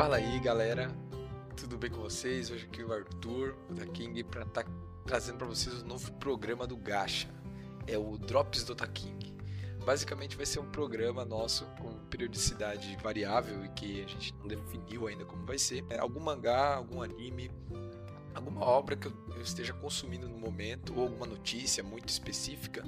Fala aí, galera. Tudo bem com vocês? Hoje aqui é o Arthur, da King, para estar tá trazendo para vocês o um novo programa do Gacha. É o Drops do King. Basicamente vai ser um programa nosso com periodicidade variável e que a gente não definiu ainda como vai ser. É algum mangá, algum anime, alguma obra que eu esteja consumindo no momento ou alguma notícia muito específica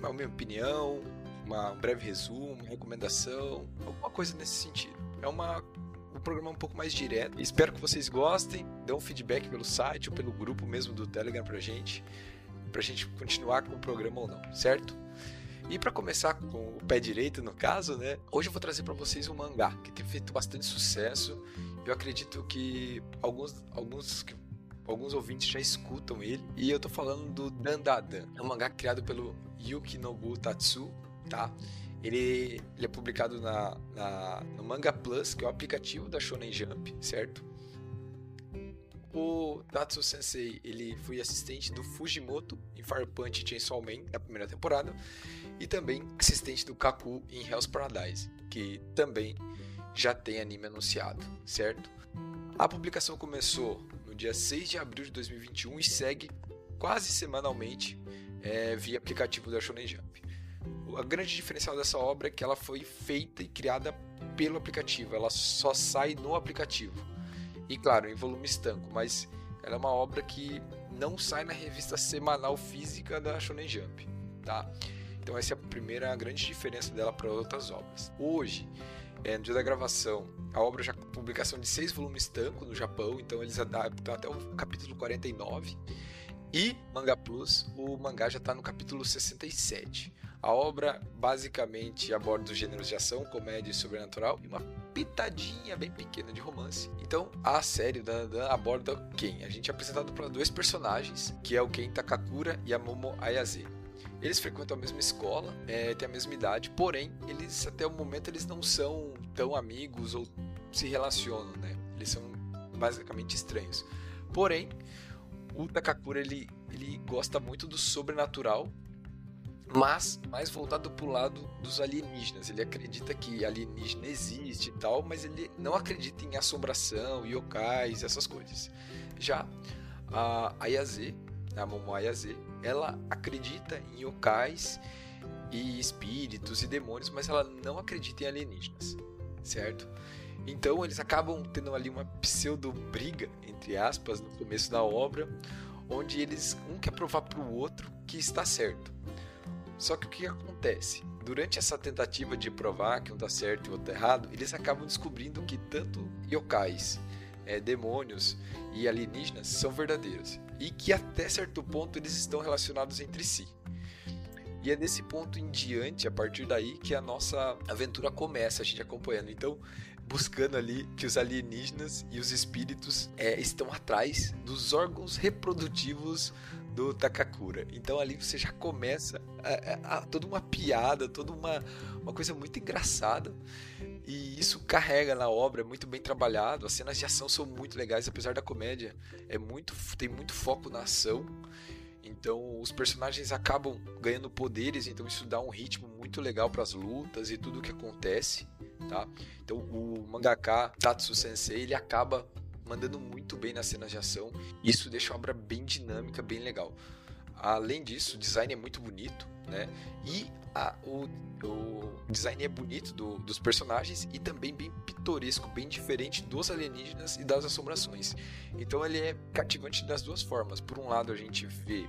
com a minha opinião, uma, um breve resumo, uma recomendação, alguma coisa nesse sentido. É uma um programa um pouco mais direto. Espero que vocês gostem, dê um feedback pelo site ou pelo grupo mesmo do Telegram pra gente, pra gente continuar com o programa ou não, certo? E para começar com o pé direito, no caso, né? Hoje eu vou trazer para vocês um mangá que tem feito bastante sucesso. Eu acredito que alguns, alguns, alguns ouvintes já escutam ele. E eu tô falando do Dandadan. É um mangá criado pelo Yuki Nobu Tatsu, tá? Ele, ele é publicado na, na, no Manga Plus, que é o aplicativo da Shonen Jump, certo? O Tatsu Sensei, ele foi assistente do Fujimoto em Fire Punch Chainsaw Man na primeira temporada e também assistente do Kaku em Hell's Paradise, que também já tem anime anunciado, certo? A publicação começou no dia 6 de abril de 2021 e segue quase semanalmente é, via aplicativo da Shonen Jump a grande diferencial dessa obra é que ela foi feita e criada pelo aplicativo, ela só sai no aplicativo. E claro, em volume estanco, mas ela é uma obra que não sai na revista semanal física da Shonen Jump, tá? Então essa é a primeira grande diferença dela para outras obras. Hoje, é, no dia da gravação, a obra já publicação de seis volumes estanco no Japão, então eles adaptam até o capítulo 49. E Manga Plus, o mangá já está no capítulo 67. A obra basicamente aborda os gêneros de ação, comédia e sobrenatural e uma pitadinha bem pequena de romance. Então, a série da, da aborda quem? A gente é apresentado para dois personagens, que é o Ken Takakura e a Momo Ayase. Eles frequentam a mesma escola, é, têm a mesma idade, porém, eles até o momento eles não são tão amigos ou se relacionam, né? Eles são basicamente estranhos. Porém, o Takakura ele, ele gosta muito do sobrenatural mas mais voltado para o lado dos alienígenas. Ele acredita que alienígena existe e tal, mas ele não acredita em assombração, yokais, essas coisas. Já a Ayase, a Momo Ayase, ela acredita em yokais e espíritos e demônios, mas ela não acredita em alienígenas, certo? Então eles acabam tendo ali uma pseudo briga, entre aspas, no começo da obra, onde eles um quer provar para o outro que está certo. Só que o que acontece? Durante essa tentativa de provar que um está certo e o outro está errado, eles acabam descobrindo que tanto yokais, é, demônios e alienígenas são verdadeiros e que até certo ponto eles estão relacionados entre si. E é nesse ponto em diante, a partir daí, que a nossa aventura começa, a gente acompanhando. Então, buscando ali que os alienígenas e os espíritos é, estão atrás dos órgãos reprodutivos do Takakura. Então ali você já começa a, a, a, toda uma piada, toda uma, uma coisa muito engraçada. E isso carrega na obra, é muito bem trabalhado. As cenas de ação são muito legais, apesar da comédia, é muito tem muito foco na ação. Então os personagens acabam ganhando poderes, então isso dá um ritmo muito legal para as lutas e tudo o que acontece, tá? Então o mangaka Tatsu Sensei, ele acaba mandando muito bem nas cenas de ação. Isso deixa a obra bem dinâmica, bem legal. Além disso, o design é muito bonito, né? E a, o, o design é bonito do, dos personagens e também bem pitoresco, bem diferente dos alienígenas e das assombrações. Então ele é cativante das duas formas. Por um lado, a gente vê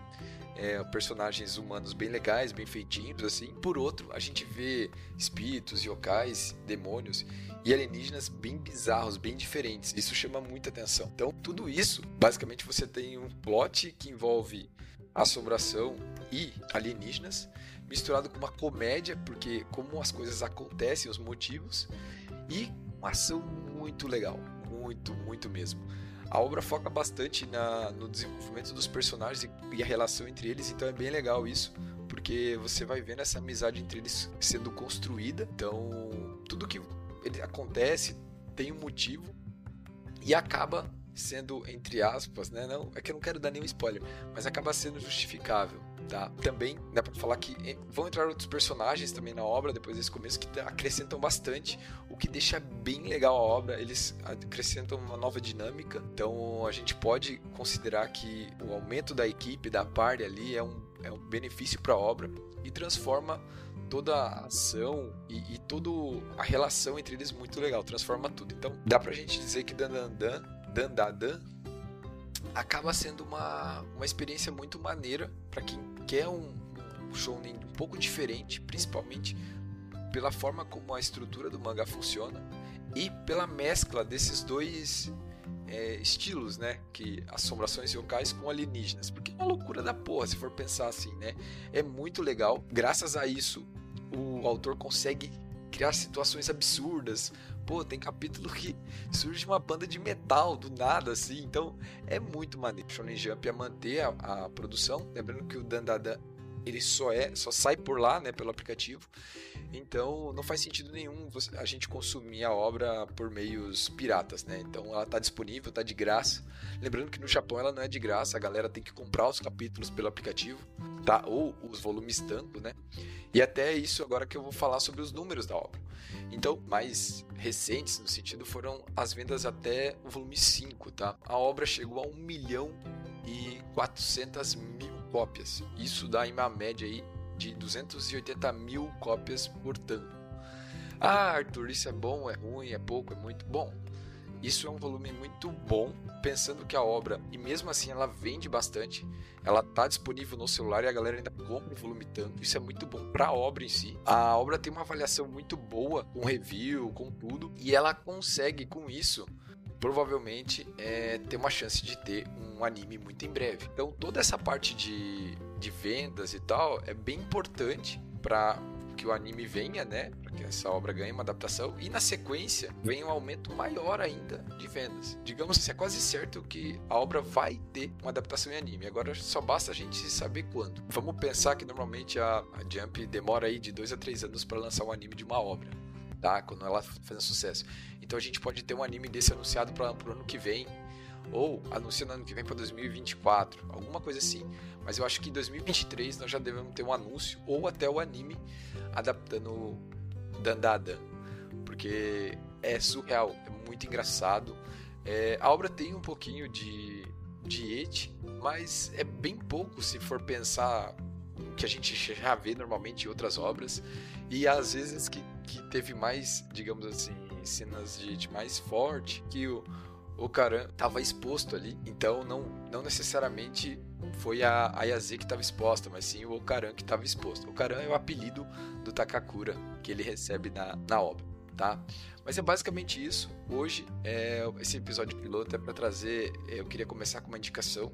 é, personagens humanos bem legais, bem feitinhos, assim. Por outro, a gente vê espíritos, yokais, demônios e alienígenas bem bizarros, bem diferentes. Isso chama muita atenção. Então, tudo isso, basicamente, você tem um plot que envolve assombração e alienígenas, misturado com uma comédia, porque como as coisas acontecem, os motivos, e uma ação muito legal, muito, muito mesmo. A obra foca bastante na, no desenvolvimento dos personagens e, e a relação entre eles, então é bem legal isso, porque você vai vendo essa amizade entre eles sendo construída. Então, tudo que ele acontece tem um motivo e acaba sendo, entre aspas, né? Não, é que eu não quero dar nenhum spoiler, mas acaba sendo justificável. Tá? Também dá pra falar que eh, vão entrar outros personagens também na obra depois desse começo que acrescentam bastante, o que deixa bem legal a obra. Eles acrescentam uma nova dinâmica, então a gente pode considerar que o aumento da equipe, da party ali, é um, é um benefício para a obra e transforma toda a ação e, e toda a relação entre eles muito legal, transforma tudo. Então dá pra gente dizer que Dandandan Dandadan acaba sendo uma, uma experiência muito maneira para quem quer um, um shounen um pouco diferente, principalmente pela forma como a estrutura do mangá funciona e pela mescla desses dois é, estilos, né? Que assombrações yokais com alienígenas. Porque é uma loucura da porra, se for pensar assim, né? É muito legal. Graças a isso, o autor consegue criar situações absurdas, Pô, tem capítulo que surge uma banda de metal do nada, assim. Então, é muito maneiro. Shonen Jump a manter a, a produção. Lembrando que o Dandadan, ele só é, só sai por lá, né, pelo aplicativo. Então, não faz sentido nenhum a gente consumir a obra por meios piratas, né? Então, ela está disponível, está de graça. Lembrando que no Japão ela não é de graça, a galera tem que comprar os capítulos pelo aplicativo, tá? Ou os volumes tanto, né? E até isso agora que eu vou falar sobre os números da obra. Então, mais recentes no sentido foram as vendas até o volume 5, tá? A obra chegou a 1 milhão e 400 mil cópias. Isso dá uma média aí de 280 mil cópias por tanto. Ah, Arthur, isso é bom, é ruim, é pouco, é muito bom. Isso é um volume muito bom, pensando que a obra, e mesmo assim ela vende bastante, ela tá disponível no celular e a galera ainda compra o volume tanto. Isso é muito bom para a obra em si. A obra tem uma avaliação muito boa, com review, com tudo, e ela consegue com isso provavelmente é, ter uma chance de ter um anime muito em breve. Então toda essa parte de, de vendas e tal é bem importante para que o anime venha, né? Para que essa obra ganhe uma adaptação e na sequência venha um aumento maior ainda de vendas. Digamos que é quase certo que a obra vai ter uma adaptação em anime. Agora só basta a gente saber quando. Vamos pensar que normalmente a, a Jump demora aí de dois a três anos para lançar um anime de uma obra, tá? Quando ela faz sucesso. Então a gente pode ter um anime desse anunciado para o ano que vem, ou anunciando ano que vem para 2024, alguma coisa assim. Mas eu acho que em 2023 nós já devemos ter um anúncio ou até o anime adaptando Dandada, porque é surreal, é muito engraçado. É, a obra tem um pouquinho de de et, mas é bem pouco se for pensar que a gente já vê normalmente em outras obras e às vezes que, que teve mais, digamos assim, cenas de, de mais forte, que o, o Karan estava exposto ali. Então não, não necessariamente foi a Ayase que estava exposta, mas sim o Okaran que estava exposto. Okaran é o apelido do Takakura que ele recebe na, na obra, tá? Mas é basicamente isso. Hoje, é, esse episódio piloto é para trazer. É, eu queria começar com uma indicação,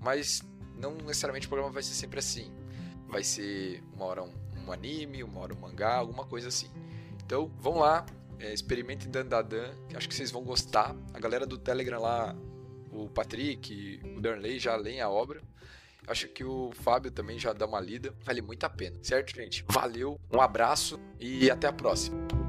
mas não necessariamente o programa vai ser sempre assim. Vai ser uma hora um, um anime, uma hora um mangá, alguma coisa assim. Então, vão lá, é, experimentem Dandadan, que acho que vocês vão gostar. A galera do Telegram lá, o Patrick, o Darnley já leem a obra. Acho que o Fábio também já dá uma lida. Vale muito a pena, certo, gente? Valeu, um abraço e até a próxima.